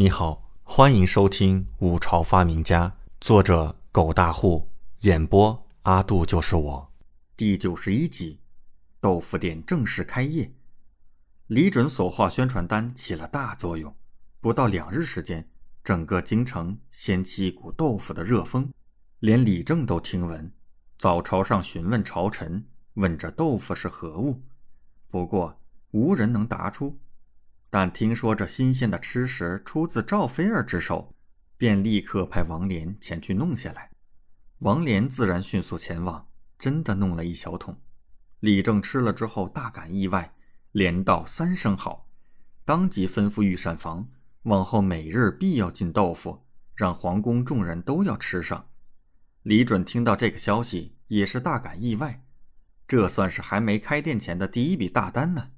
你好，欢迎收听《五朝发明家》，作者狗大户，演播阿杜就是我，第九十一集，豆腐店正式开业。李准所画宣传单起了大作用，不到两日时间，整个京城掀起一股豆腐的热风，连李正都听闻，早朝上询问朝臣，问这豆腐是何物，不过无人能答出。但听说这新鲜的吃食出自赵飞儿之手，便立刻派王莲前去弄下来。王莲自然迅速前往，真的弄了一小桶。李正吃了之后大感意外，连道三声好，当即吩咐御膳房，往后每日必要进豆腐，让皇宫众人都要吃上。李准听到这个消息也是大感意外，这算是还没开店前的第一笔大单呢。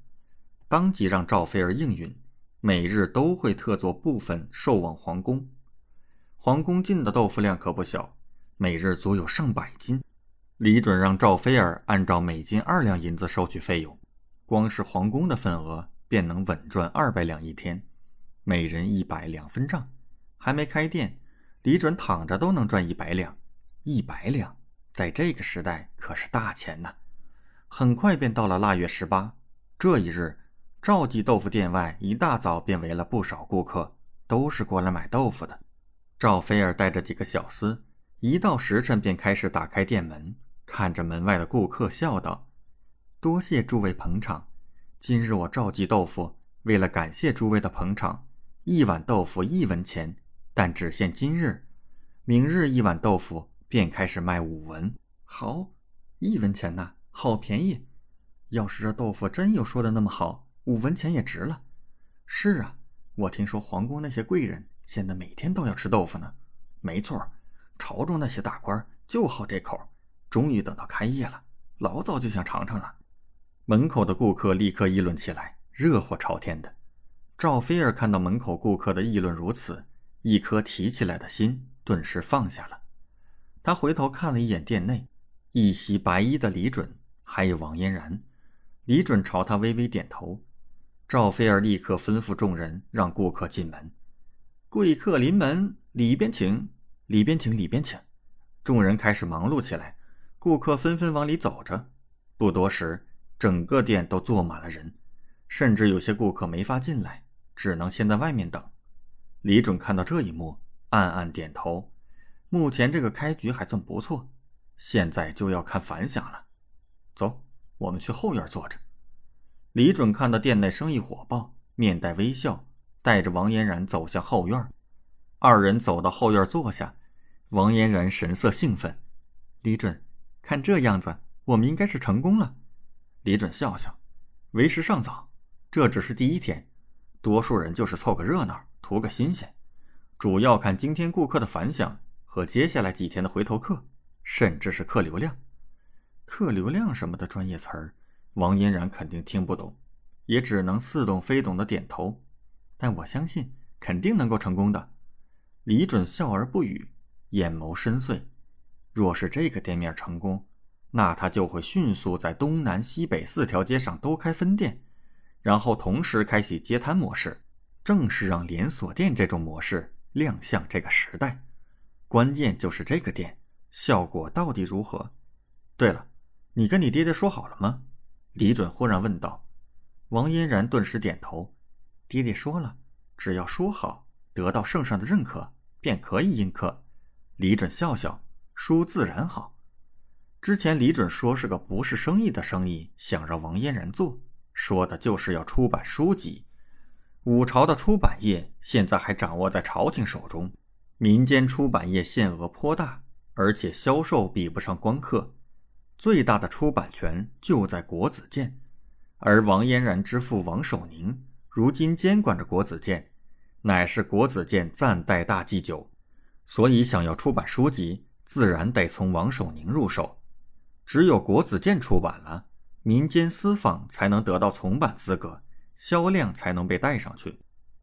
当即让赵飞儿应允，每日都会特作部分售往皇宫。皇宫进的豆腐量可不小，每日足有上百斤。李准让赵飞儿按照每斤二两银子收取费用，光是皇宫的份额便能稳赚二百两一天，每人一百两分账。还没开店，李准躺着都能赚一百两，一百两在这个时代可是大钱呐！很快便到了腊月十八，这一日。赵记豆腐店外，一大早便围了不少顾客，都是过来买豆腐的。赵菲儿带着几个小厮，一到时辰便开始打开店门，看着门外的顾客，笑道：“多谢诸位捧场。今日我赵记豆腐为了感谢诸位的捧场，一碗豆腐一文钱，但只限今日，明日一碗豆腐便开始卖五文。好，一文钱呐，好便宜。要是这豆腐真有说的那么好。”五文钱也值了。是啊，我听说皇宫那些贵人现在每天都要吃豆腐呢。没错，朝中那些大官就好这口。终于等到开业了，老早就想尝尝了。门口的顾客立刻议论起来，热火朝天的。赵菲儿看到门口顾客的议论如此，一颗提起来的心顿时放下了。他回头看了一眼店内，一袭白衣的李准，还有王嫣然。李准朝他微微点头。赵菲儿立刻吩咐众人让顾客进门，贵客临门，里边请，里边请，里边请。众人开始忙碌起来，顾客纷纷往里走着。不多时，整个店都坐满了人，甚至有些顾客没法进来，只能先在外面等。李准看到这一幕，暗暗点头。目前这个开局还算不错，现在就要看反响了。走，我们去后院坐着。李准看到店内生意火爆，面带微笑，带着王嫣然走向后院。二人走到后院坐下，王嫣然神色兴奋。李准，看这样子，我们应该是成功了。李准笑笑，为时尚早，这只是第一天，多数人就是凑个热闹，图个新鲜，主要看今天顾客的反响和接下来几天的回头客，甚至是客流量。客流量什么的专业词儿。王嫣然肯定听不懂，也只能似懂非懂的点头。但我相信，肯定能够成功的。李准笑而不语，眼眸深邃。若是这个店面成功，那他就会迅速在东南西北四条街上都开分店，然后同时开启街摊模式，正式让连锁店这种模式亮相这个时代。关键就是这个店效果到底如何？对了，你跟你爹爹说好了吗？李准忽然问道：“王嫣然顿时点头，爹爹说了，只要说好，得到圣上的认可，便可以应客。”李准笑笑，书自然好。之前李准说是个不是生意的生意，想让王嫣然做，说的就是要出版书籍。五朝的出版业现在还掌握在朝廷手中，民间出版业限额颇大，而且销售比不上光刻。最大的出版权就在国子监，而王嫣然之父王守宁如今监管着国子监，乃是国子监暂代大祭酒，所以想要出版书籍，自然得从王守宁入手。只有国子监出版了，民间私坊才能得到从版资格，销量才能被带上去。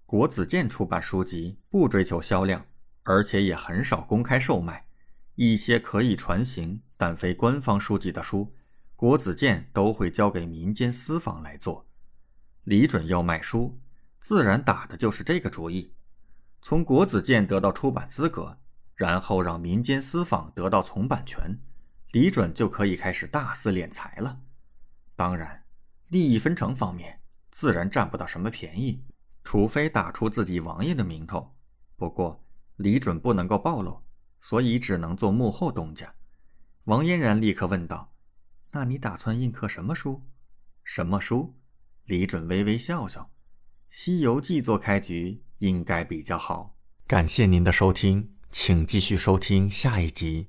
国子监出版书籍不追求销量，而且也很少公开售卖。一些可以传行但非官方书籍的书，国子监都会交给民间私坊来做。李准要卖书，自然打的就是这个主意。从国子监得到出版资格，然后让民间私坊得到从版权，李准就可以开始大肆敛财了。当然，利益分成方面自然占不到什么便宜，除非打出自己王爷的名头。不过李准不能够暴露，所以只能做幕后东家。王嫣然立刻问道：“那你打算印刻什么书？什么书？”李准微微笑笑，《西游记》做开局应该比较好。感谢您的收听，请继续收听下一集。